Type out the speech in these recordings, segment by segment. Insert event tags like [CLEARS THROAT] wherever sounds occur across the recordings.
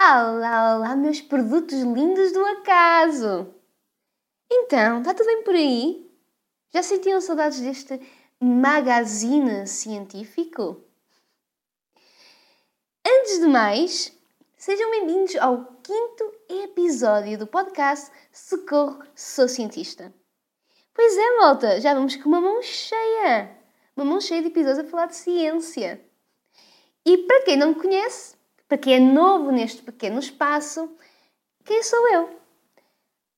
Olá, olá, meus produtos lindos do acaso! Então, está tudo bem por aí? Já sentiam saudades deste magazine científico? Antes de mais, sejam bem-vindos ao quinto episódio do podcast Socorro Sou Cientista. Pois é, malta, já vamos com uma mão cheia! Uma mão cheia de episódios a falar de ciência. E para quem não me conhece, para quem é novo neste pequeno espaço, quem sou eu?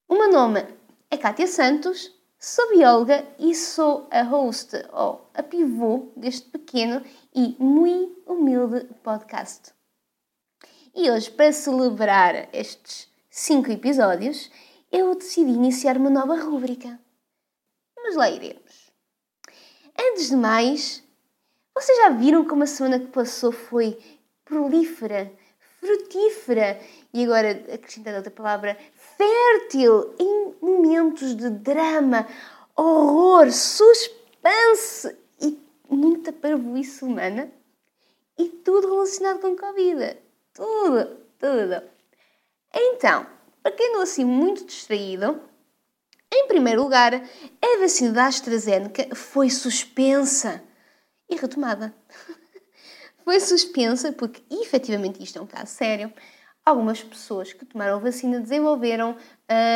O meu nome é Kátia Santos, sou bióloga e sou a host, ou a pivô, deste pequeno e muito humilde podcast. E hoje, para celebrar estes cinco episódios, eu decidi iniciar uma nova rúbrica. Mas lá iremos. Antes de mais, vocês já viram como a semana que passou foi prolífera, frutífera e agora acrescentando outra palavra, fértil em momentos de drama, horror, suspense e muita parvoíce humana e tudo relacionado com Covid. Tudo, tudo. Então, para quem não assim muito distraído, em primeiro lugar, a vacina da AstraZeneca foi suspensa e retomada. [LAUGHS] foi suspensa porque, efetivamente, isto é um caso sério. Algumas pessoas que tomaram a vacina desenvolveram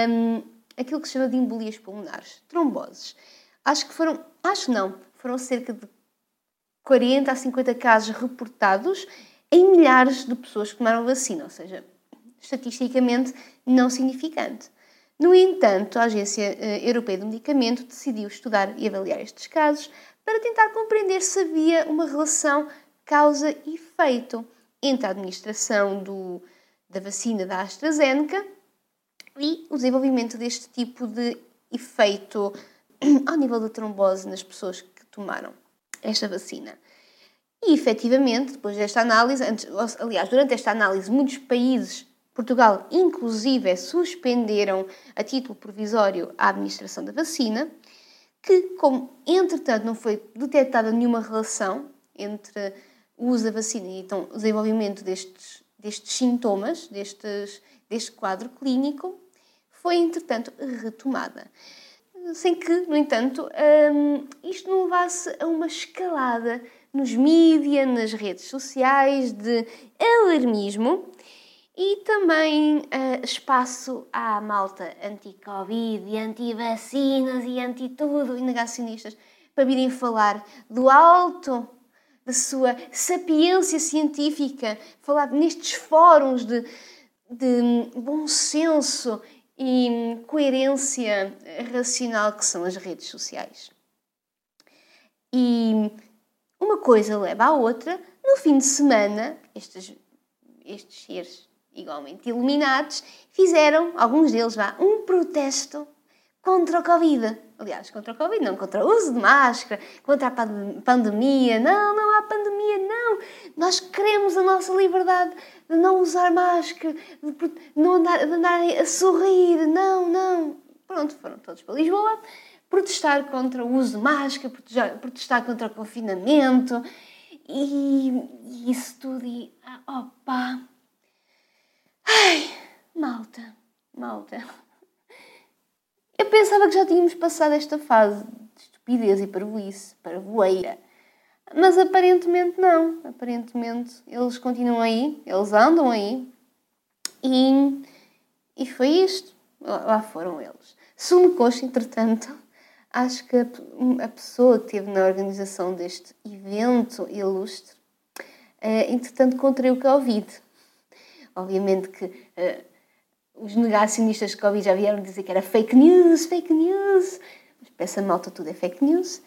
hum, aquilo que se chama de embolias pulmonares, tromboses. Acho que foram, acho não, foram cerca de 40 a 50 casos reportados em milhares de pessoas que tomaram vacina, ou seja, estatisticamente não significante. No entanto, a Agência eh, Europeia do Medicamento decidiu estudar e avaliar estes casos para tentar compreender se havia uma relação causa e efeito entre a administração do, da vacina da AstraZeneca e o desenvolvimento deste tipo de efeito [CLEARS THROAT] ao nível da trombose nas pessoas que tomaram esta vacina. E efetivamente, depois desta análise, antes, aliás, durante esta análise, muitos países, Portugal inclusive, suspenderam a título provisório a administração da vacina, que, como entretanto não foi detectada nenhuma relação entre o uso da vacina e então, o desenvolvimento destes, destes sintomas, destes, deste quadro clínico, foi entretanto retomada. Sem que, no entanto, hum, isto não levasse a uma escalada nos mídias, nas redes sociais de alarmismo e também uh, espaço à malta anti-Covid anti-vacinas e anti-tudo e negacionistas para virem falar do alto da sua sapiência científica, falar nestes fóruns de, de bom senso e coerência racional que são as redes sociais. E uma coisa leva à outra, no fim de semana, estes, estes seres igualmente iluminados fizeram, alguns deles, vá, um protesto contra o Covid. Aliás, contra o Covid, não, contra o uso de máscara, contra a pandemia. Não, não há pandemia, não. Nós queremos a nossa liberdade de não usar máscara, de não andar, de andar a sorrir. Não, não. Pronto, foram todos para Lisboa protestar contra o uso de máscara, protestar contra o confinamento e, e isso tudo. E, ah, opa! Ai, malta, malta. Eu pensava que já tínhamos passado esta fase de estupidez e parvoíce, parvoeira. Mas aparentemente não. Aparentemente eles continuam aí, eles andam aí. E, e foi isto. Lá foram eles. Sumo Coxa, entretanto, acho que a, a, pessoa que esteve na organização deste evento ilustre, uh, entretanto, contraiu Covid. Obviamente que uh, os negacionistas de Covid já vieram dizer que era fake news, fake news. Mas essa malta tudo é fake news.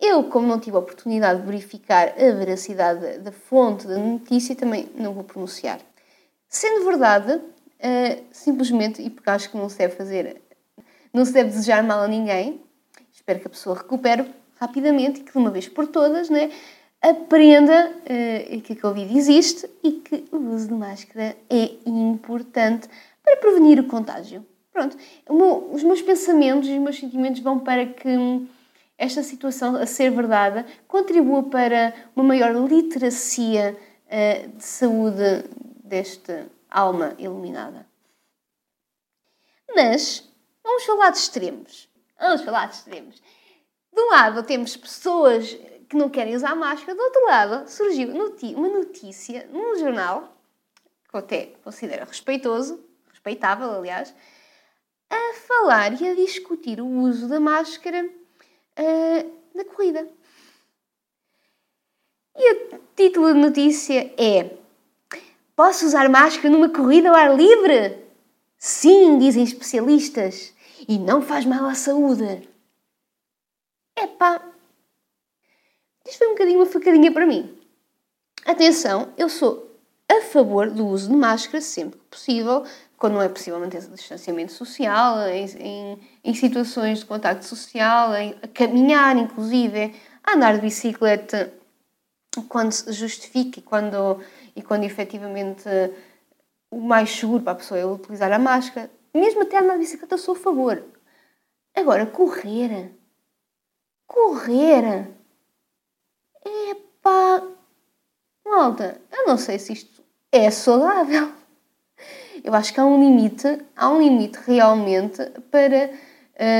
Eu, como não tive a oportunidade de verificar a veracidade da fonte da notícia, também não vou pronunciar. Sendo verdade, uh, simplesmente, e porque acho que não se deve fazer, não se deve desejar mal a ninguém, espero que a pessoa recupere rapidamente e que de uma vez por todas né, aprenda uh, que a Covid existe e que o uso de máscara é importante para prevenir o contágio. Pronto, os meus pensamentos e os meus sentimentos vão para que esta situação, a ser verdade, contribua para uma maior literacia uh, de saúde deste alma iluminada. Mas vamos falar de extremos. Vamos falar de extremos. De um lado temos pessoas que não querem usar máscara, do outro lado surgiu uma notícia num jornal, que eu até considero respeitoso, respeitável aliás, a falar e a discutir o uso da máscara uh, na corrida. E o título da notícia é Posso usar máscara numa corrida ao ar livre? Sim, dizem especialistas, e não faz mal à saúde. Epá, isto foi um bocadinho uma facadinha para mim. Atenção, eu sou a favor do uso de máscara sempre que possível, quando não é possível manter o distanciamento social, em, em, em situações de contacto social, em, a caminhar, inclusive, a andar de bicicleta quando se justifique quando, e quando efetivamente o mais seguro para a pessoa é utilizar a máscara. Mesmo até andar de bicicleta, sou a favor. Agora, correr. Correr. Epá. Malta, eu não sei se isto é saudável. Eu acho que há um limite, há um limite realmente para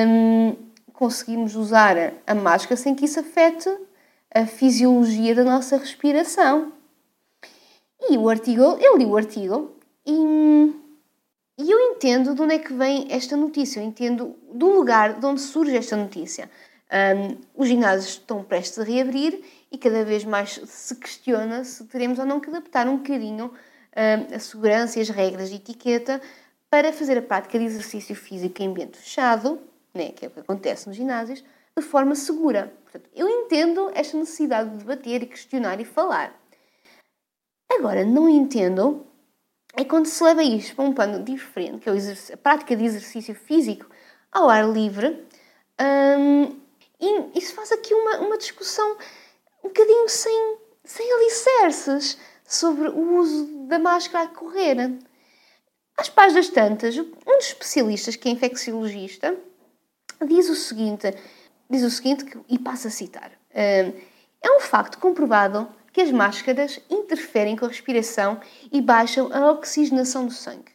hum, conseguirmos usar a máscara sem que isso afete a fisiologia da nossa respiração. E o artigo, eu li o artigo e, e eu entendo de onde é que vem esta notícia, eu entendo do lugar de onde surge esta notícia. Um, os ginásios estão prestes a reabrir e cada vez mais se questiona se teremos ou não que adaptar um bocadinho a segurança e as regras de etiqueta para fazer a prática de exercício físico em ambiente fechado, né, que é o que acontece nos ginásios, de forma segura. Portanto, eu entendo esta necessidade de debater e questionar e falar. Agora, não entendo é quando se leva isto para um plano diferente, que é a prática de exercício físico ao ar livre, e isso faz aqui uma, uma discussão um bocadinho sem, sem alicerces sobre o uso da máscara a correr. Às pás das tantas, um dos especialistas, que é infecciologista, diz o seguinte, diz o seguinte e passa a citar. É um facto comprovado que as máscaras interferem com a respiração e baixam a oxigenação do sangue.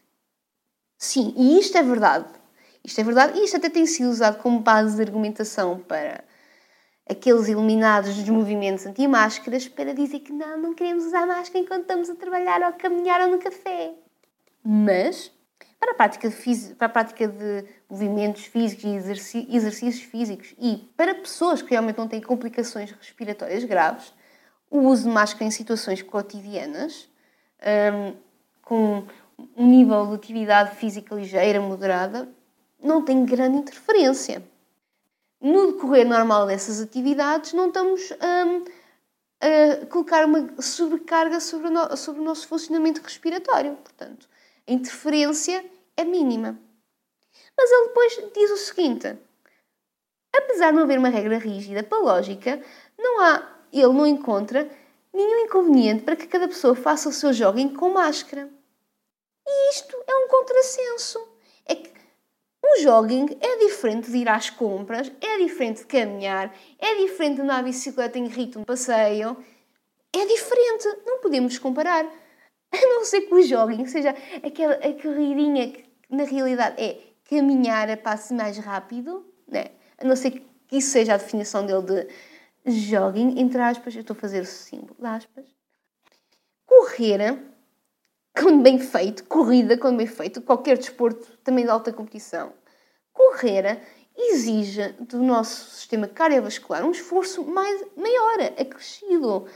Sim, e isto é verdade. Isto é verdade e isto até tem sido usado como base de argumentação para aqueles iluminados dos movimentos anti-máscaras para dizer que não, não queremos usar máscara enquanto estamos a trabalhar ou a caminhar ou no café. Mas, para a prática de, para a prática de movimentos físicos e exercícios físicos e para pessoas que realmente não têm complicações respiratórias graves, o uso de máscara em situações cotidianas, um, com um nível de atividade física ligeira, moderada, não tem grande interferência no decorrer normal dessas atividades, não estamos um, a colocar uma sobrecarga sobre o, no, sobre o nosso funcionamento respiratório. Portanto, a interferência é mínima. Mas ele depois diz o seguinte: apesar de não haver uma regra rígida para lógica, não há, ele não encontra nenhum inconveniente para que cada pessoa faça o seu jogging com máscara. E isto é um contrassenso. É o jogging é diferente de ir às compras, é diferente de caminhar, é diferente de andar à bicicleta em ritmo de passeio. É diferente, não podemos comparar. [LAUGHS] A não ser que o jogging seja aquela a corridinha que na realidade é caminhar a passo mais rápido, né? a não ser que isso seja a definição dele de jogging, entre aspas, eu estou a fazer o símbolo aspas. Correr quando bem feito, corrida quando bem feito, qualquer desporto também de alta competição, correr exige do nosso sistema cardiovascular um esforço mais, maior, acrescido.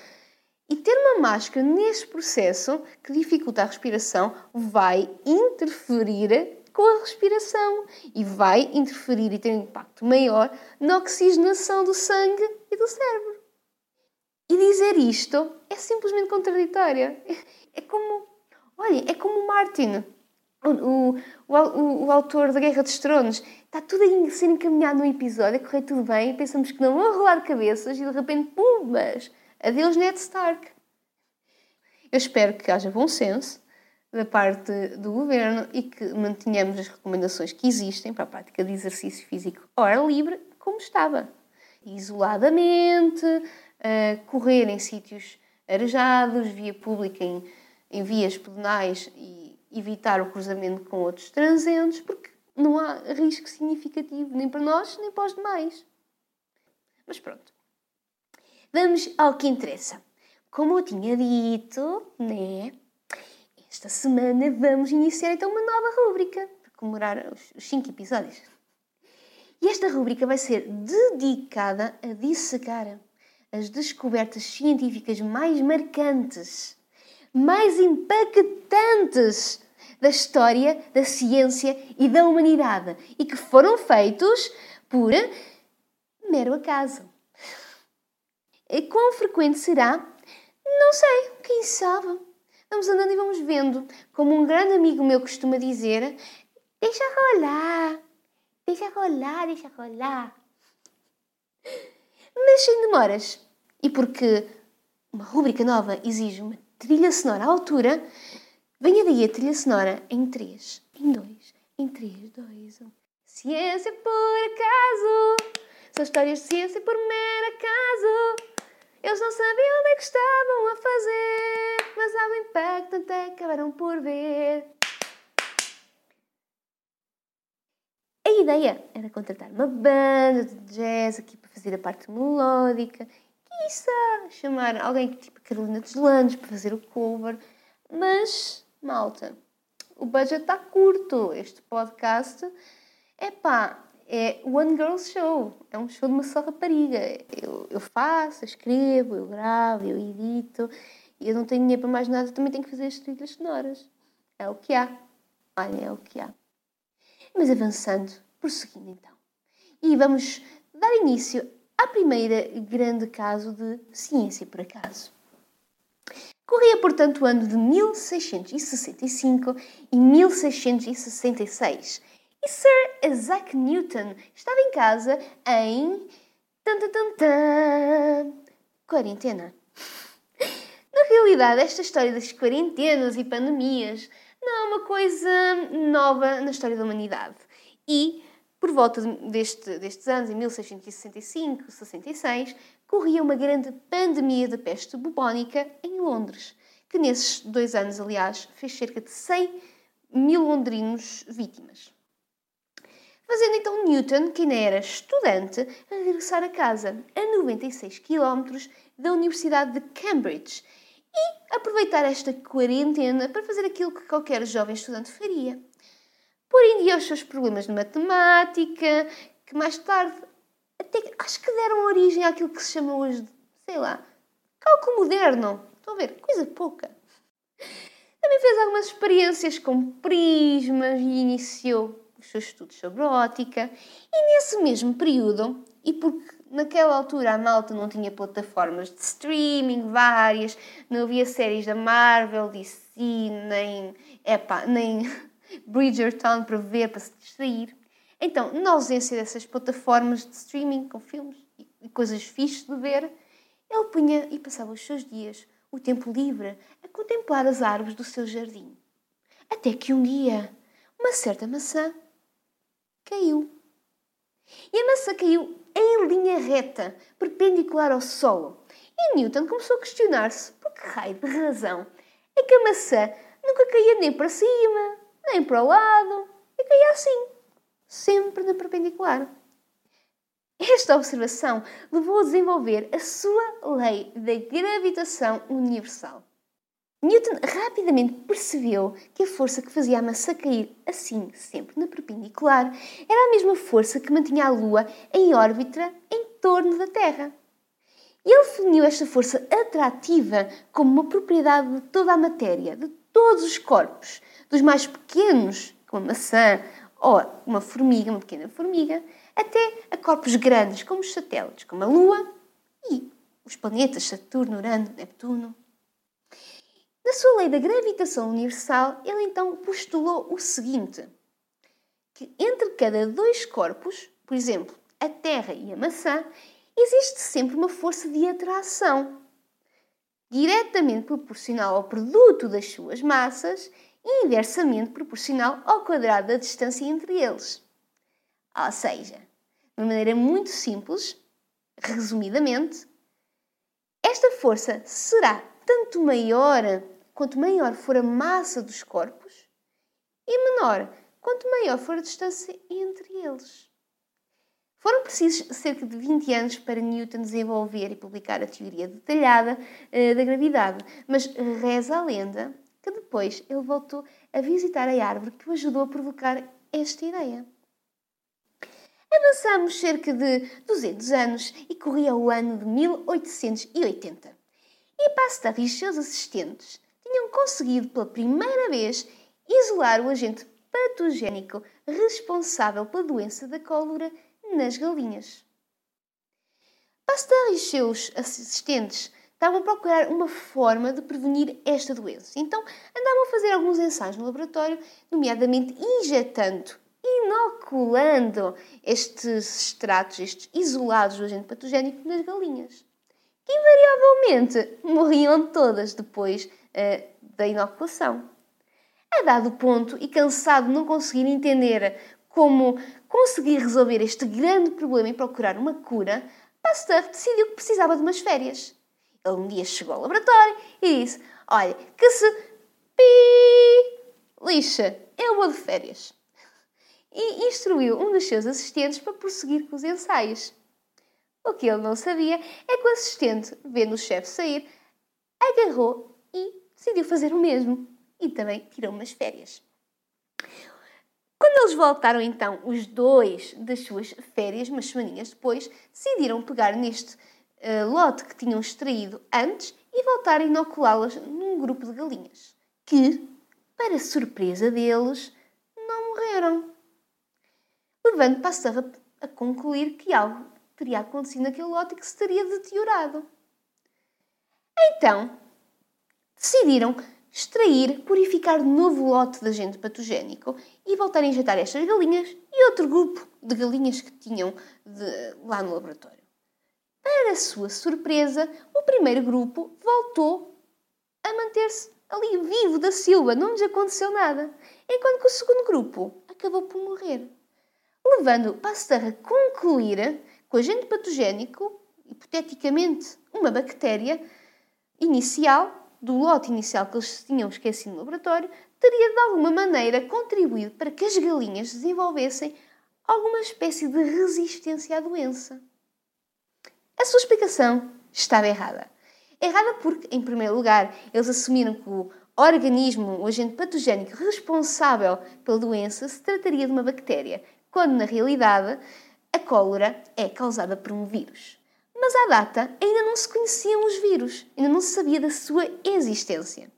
E ter uma máscara nesse processo que dificulta a respiração vai interferir com a respiração e vai interferir e ter um impacto maior na oxigenação do sangue e do cérebro. E dizer isto é simplesmente contraditório. É como Olha, é como Martin, o, o, o, o autor da Guerra dos Tronos. Está tudo a ser encaminhado no episódio, a correr tudo bem, pensamos que não vão rolar cabeças e de repente, pum, mas adeus Ned Stark. Eu espero que haja bom senso da parte do governo e que mantenhamos as recomendações que existem para a prática de exercício físico ao ar livre, como estava. Isoladamente, correr em sítios arejados, via pública em em vias pedonais e, evitar o cruzamento com outros transeuntes, porque não há risco significativo nem para nós nem para os demais. Mas pronto. Vamos ao que interessa. Como eu tinha dito, né? Esta semana vamos iniciar então uma nova rúbrica para comemorar os 5 episódios. E esta rúbrica vai ser dedicada a dissecar as descobertas científicas mais marcantes, mais impactantes da história, da ciência e da humanidade e que foram feitos por mero acaso. E quão frequente será? Não sei, quem sabe? Vamos andando e vamos vendo. Como um grande amigo meu costuma dizer, deixa rolar, deixa rolar, deixa rolar. Mas sem demoras. E porque uma rúbrica nova exige uma trilha sonora à altura, venha daí a trilha sonora em 3, em 2, em 3, 2, 1. Ciência por acaso, são histórias de ciência por mero acaso. Eles não sabiam o que estavam a fazer, mas algo impactante acabaram por ver. A ideia era contratar uma banda de jazz aqui para fazer a parte melódica, quiçá chamar alguém tipo Carolina dos Landes para fazer o cover, mas, malta, o budget está curto. Este podcast, é pá, é One Girl Show. É um show de uma só rapariga. Eu, eu faço, eu escrevo, eu gravo, eu edito. E eu não tenho dinheiro para mais nada, também tenho que fazer as trilhas sonoras. É o que há. Olha, é o que há. Mas avançando, prosseguindo então. E vamos dar início à primeira grande caso de ciência por acaso. Corria, portanto, o ano de 1665 e 1666 e Sir Isaac Newton estava em casa em. Tan, tan, tan, quarentena. Na realidade, esta história das quarentenas e pandemias não é uma coisa nova na história da humanidade. E, por volta deste, destes anos, em 1665, 66, corria uma grande pandemia de peste bubónica em Londres, que nesses dois anos, aliás, fez cerca de 100 mil londrinos vítimas fazendo então Newton, que ainda era estudante, a regressar a casa, a 96 km da Universidade de Cambridge, e aproveitar esta quarentena para fazer aquilo que qualquer jovem estudante faria. Pôr em dia os seus problemas de matemática, que mais tarde até acho que deram origem àquilo que se chama hoje de, sei lá, cálculo moderno. Estão a ver? Coisa pouca. Também fez algumas experiências com prismas e iniciou os seus estudos sobre ótica, e nesse mesmo período, e porque naquela altura a malta não tinha plataformas de streaming várias, não havia séries da Marvel, DC, nem, epá, nem [LAUGHS] Bridgerton para ver, para se distrair. Então, na ausência dessas plataformas de streaming com filmes e coisas fixes de ver, ele punha e passava os seus dias, o tempo livre, a contemplar as árvores do seu jardim. Até que um dia, uma certa maçã caiu. E a maçã caiu em linha reta, perpendicular ao solo. E Newton começou a questionar-se por que raio de razão é que a maçã nunca caía nem para cima, nem para o lado, e caía assim, sempre na perpendicular. Esta observação levou a desenvolver a sua lei da gravitação universal. Newton rapidamente percebeu que a força que fazia a maçã cair assim, sempre na perpendicular, era a mesma força que mantinha a Lua em órbita em torno da Terra. Ele definiu esta força atrativa como uma propriedade de toda a matéria, de todos os corpos, dos mais pequenos, como a maçã ou uma formiga, uma pequena formiga, até a corpos grandes, como os satélites, como a Lua e os planetas Saturno, Urano, Neptuno. Na sua lei da gravitação universal, ele então postulou o seguinte: que entre cada dois corpos, por exemplo, a Terra e a maçã, existe sempre uma força de atração, diretamente proporcional ao produto das suas massas inversamente proporcional ao quadrado da distância entre eles. Ou seja, de uma maneira muito simples, resumidamente, esta força será tanto maior quanto maior for a massa dos corpos, e menor quanto maior for a distância entre eles. Foram precisos cerca de 20 anos para Newton desenvolver e publicar a teoria detalhada uh, da gravidade, mas reza a lenda que depois ele voltou a visitar a árvore que o ajudou a provocar esta ideia. Avançamos cerca de 200 anos e corria o ano de 1880. E Pasteur e seus assistentes tinham conseguido pela primeira vez isolar o agente patogénico responsável pela doença da cólera nas galinhas. Pasteur e seus assistentes estavam a procurar uma forma de prevenir esta doença. Então andavam a fazer alguns ensaios no laboratório, nomeadamente injetando, inoculando estes extratos, estes isolados do agente patogénico nas galinhas, que invariavelmente morriam todas depois uh, da inoculação. A dado ponto e cansado de não conseguir entender como conseguir resolver este grande problema e procurar uma cura, Pasteur decidiu que precisava de umas férias. Ele um dia chegou ao laboratório e disse: Olha, que se pi lixa, eu vou de férias. E instruiu um dos seus assistentes para prosseguir com os ensaios. O que ele não sabia é que o assistente, vendo o chefe sair, agarrou e decidiu fazer o mesmo. E também tirou umas férias. Quando eles voltaram, então, os dois das suas férias, umas semaninhas depois, decidiram pegar neste uh, lote que tinham extraído antes e voltar a inoculá-las num grupo de galinhas, que, para surpresa deles, não morreram. Levando Pasteur a concluir que algo teria acontecido naquele lote que se teria deteriorado. Então, decidiram extrair, purificar de novo o lote de agente patogénico e voltar a injetar estas galinhas e outro grupo de galinhas que tinham de, lá no laboratório. Para sua surpresa, o primeiro grupo voltou a manter-se ali vivo da Silva, não lhes aconteceu nada, enquanto que o segundo grupo acabou por morrer, levando Pasteur a concluir que o agente patogénico, hipoteticamente uma bactéria inicial, do lote inicial que eles tinham esquecido no laboratório, teria de alguma maneira contribuído para que as galinhas desenvolvessem alguma espécie de resistência à doença. A sua explicação estava errada. Errada porque, em primeiro lugar, eles assumiram que o organismo, o agente patogénico responsável pela doença, se trataria de uma bactéria, quando na realidade a cólera é causada por um vírus mas à data ainda não se conheciam os vírus, ainda não se sabia da sua existência.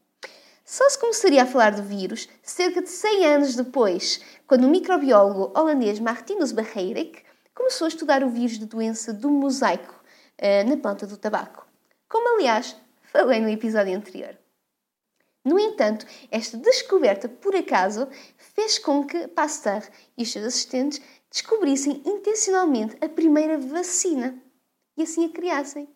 Só se começaria a falar do vírus cerca de 100 anos depois, quando o microbiólogo holandês Martinus Barreirik começou a estudar o vírus de doença do mosaico uh, na planta do tabaco, como aliás falei no episódio anterior. No entanto, esta descoberta, por acaso, fez com que Pasteur e os seus assistentes descobrissem intencionalmente a primeira vacina e assim a criassem.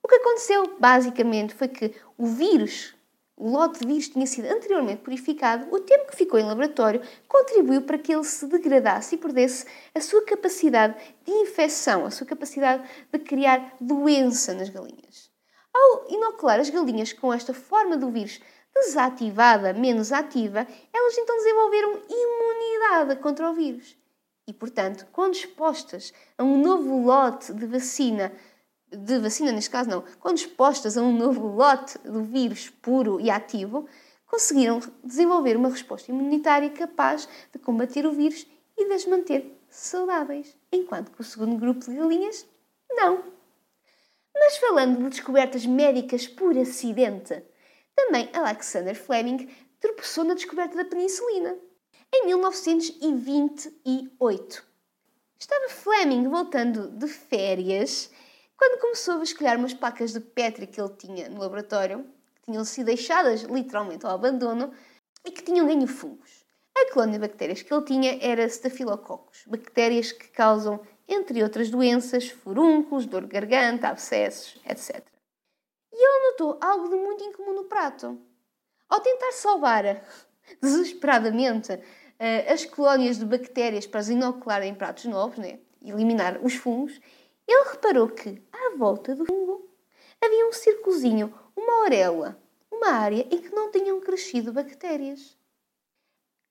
O que aconteceu, basicamente, foi que o vírus, o lote de vírus tinha sido anteriormente purificado, o tempo que ficou em laboratório contribuiu para que ele se degradasse e perdesse a sua capacidade de infecção, a sua capacidade de criar doença nas galinhas. Ao inocular as galinhas com esta forma do vírus desativada, menos ativa, elas então desenvolveram imunidade contra o vírus e, portanto, quando expostas a um novo lote de vacina, de vacina neste caso não, quando expostas a um novo lote do vírus puro e ativo, conseguiram desenvolver uma resposta imunitária capaz de combater o vírus e de as manter saudáveis, enquanto que o segundo grupo de galinhas, não. Mas falando de descobertas médicas por acidente, também Alexander Fleming tropeçou na descoberta da penicilina em 1928. Estava Fleming voltando de férias quando começou a vasculhar umas placas de Petri que ele tinha no laboratório, que tinham sido deixadas literalmente ao abandono e que tinham ganho fungos. A colônia de bactérias que ele tinha era Staphylococcus, bactérias que causam, entre outras doenças, furúnculos, dor de garganta, abscessos, etc. E ele notou algo de muito incomum no prato. Ao tentar salvar [LAUGHS] desesperadamente uh, as colónias de bactérias para as inocular em pratos novos, né? eliminar os fungos, ele reparou que, à volta do fungo, havia um círculozinho, uma orelha, uma área em que não tinham crescido bactérias.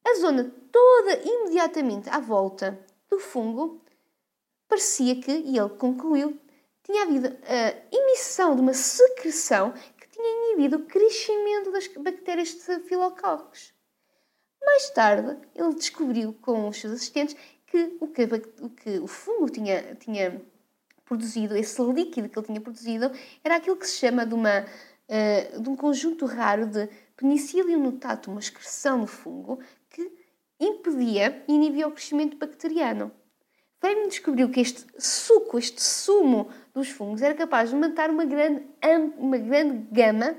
A zona toda imediatamente à volta do fungo parecia que, e ele concluiu, tinha havido a emissão de uma secreção que tinha inibido o crescimento das bactérias de Staphylococcus. Mais tarde, ele descobriu com os seus assistentes que o que o, que o fungo tinha, tinha produzido, esse líquido que ele tinha produzido, era aquilo que se chama de, uma, uh, de um conjunto raro de Penicillium notatum, uma excreção do fungo que impedia e inibia o crescimento bacteriano. Feynman descobriu que este suco, este sumo dos fungos, era capaz de matar uma grande, uma grande gama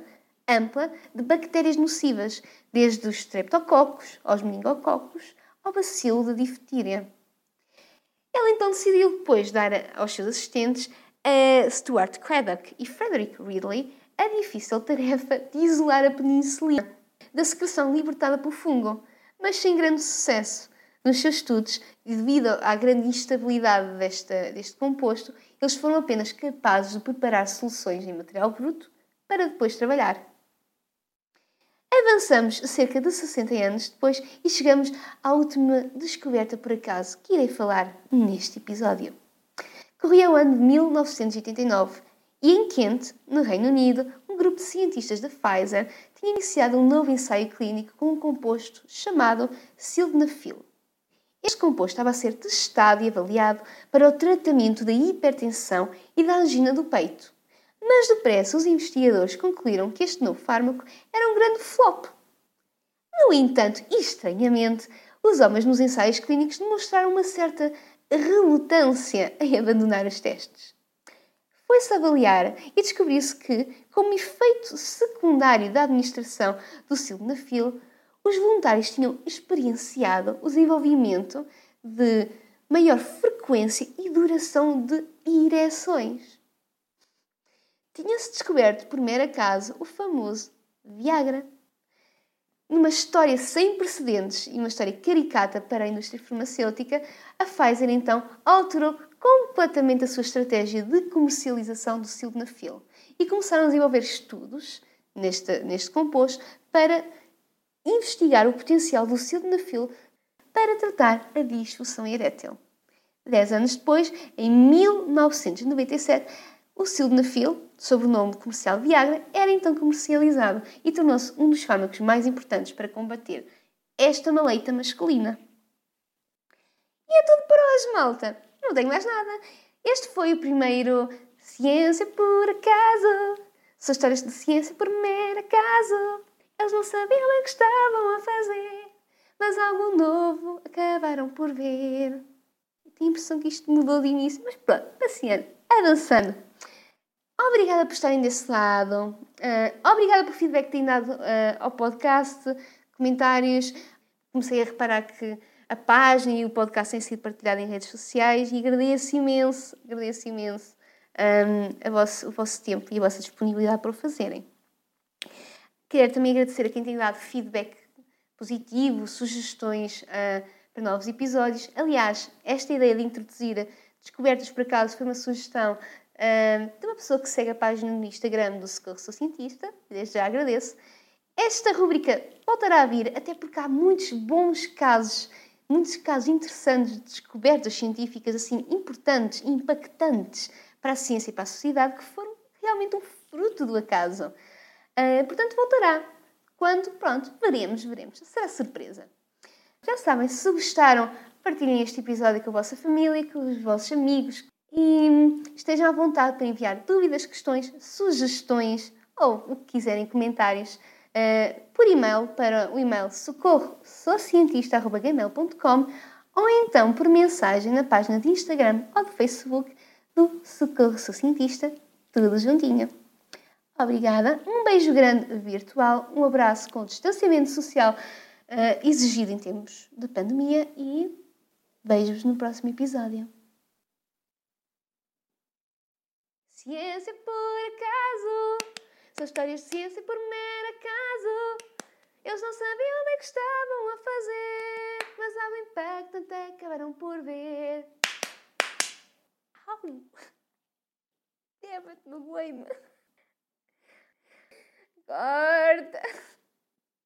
ampla de bactérias nocivas, desde os streptococcus aos meningococos ao bacilo da difteria. Ela então decidiu depois dar aos seus assistentes, a Stuart Craddock e Frederick Ridley, a difícil tarefa de isolar a penicilina da secreção libertada pelo fungo, mas sem grande sucesso. Nos seus estudos, devido à grande instabilidade desta, deste composto, eles foram apenas capazes de preparar soluções em material bruto para depois trabalhar. Avançamos cerca de 60 anos depois e chegamos à última descoberta por acaso que irei falar neste episódio. Corria o ano de 1989 e em Kent, no Reino Unido, um grupo de cientistas da Pfizer tinha iniciado um novo ensaio clínico com um composto chamado sildenafil. Este composto estava a ser testado e avaliado para o tratamento da hipertensão e da angina do peito. Mas depressa os investigadores concluíram que este novo fármaco era um grande flop. No entanto, e estranhamente, os homens nos ensaios clínicos demonstraram uma certa relutância em abandonar os testes. Foi-se avaliar e descobriu-se que, como efeito secundário da administração do sildenafil, os voluntários tinham experienciado o desenvolvimento de maior frequência e duração de ereções tinha-se descoberto por mero acaso o famoso Viagra. Numa história sem precedentes e uma história caricata para a indústria farmacêutica, a Pfizer então alterou completamente a sua estratégia de comercialização do sildenafil e começaram a desenvolver estudos neste, neste composto para investigar o potencial do sildenafil para tratar a disfunção erétil. Dez anos depois, em 1997, o sildenafil, sob o nome comercial Viagra, era então comercializado e tornou-se um dos fármacos mais importantes para combater esta maleita masculina. E é tudo para hoje, malta. Não tenho mais nada. Este foi o primeiro Ciência por Acaso. São histórias de ciência por mero acaso. Eles não sabiam o que estavam a fazer, mas algo novo acabaram por ver. Tenho a impressão que isto mudou de início, mas pronto, passeando, avançando. Obrigada por estarem desse lado. Uh, obrigada pelo feedback que têm dado uh, ao podcast, comentários. Comecei a reparar que a página e o podcast têm sido partilhados em redes sociais e agradeço imenso, agradeço imenso um, vosso, o vosso tempo e a vossa disponibilidade para o fazerem. Quero também agradecer a quem tem dado feedback positivo, sugestões uh, para novos episódios. Aliás, esta ideia de introduzir descobertas por acaso foi uma sugestão de uma pessoa que segue a página no Instagram do Socorro Sou Cientista, desde já agradeço. Esta rubrica voltará a vir, até porque há muitos bons casos, muitos casos interessantes de descobertas científicas assim importantes, impactantes para a ciência e para a sociedade, que foram realmente um fruto do acaso. Uh, portanto, voltará. Quando? Pronto, veremos, veremos. Será surpresa. Já sabem, se gostaram, partilhem este episódio com a vossa família, com os vossos amigos, e estejam à vontade para enviar dúvidas, questões, sugestões ou o que quiserem, comentários uh, por e-mail para o e-mail socorro.socientista.gmail.com ou então por mensagem na página de Instagram ou de Facebook do Socorro Sou Cientista, tudo juntinho. Obrigada, um beijo grande virtual, um abraço com distanciamento social uh, exigido em tempos de pandemia e beijos no próximo episódio. Ciência por acaso. São histórias de ciência por mero acaso. Eles não sabiam o que estavam a fazer, mas algo impactante acabaram por ver. Au! It, magoei-me. Corta!